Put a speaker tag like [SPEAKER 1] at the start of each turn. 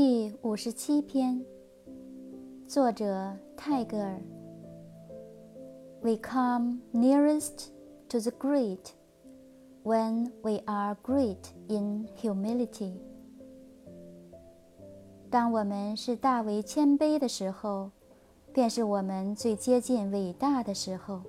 [SPEAKER 1] 第五十七篇作者泰戈尔 we come nearest to the great when we are great in humility 当我们是大为谦卑的时候便是我们最接近伟大的时候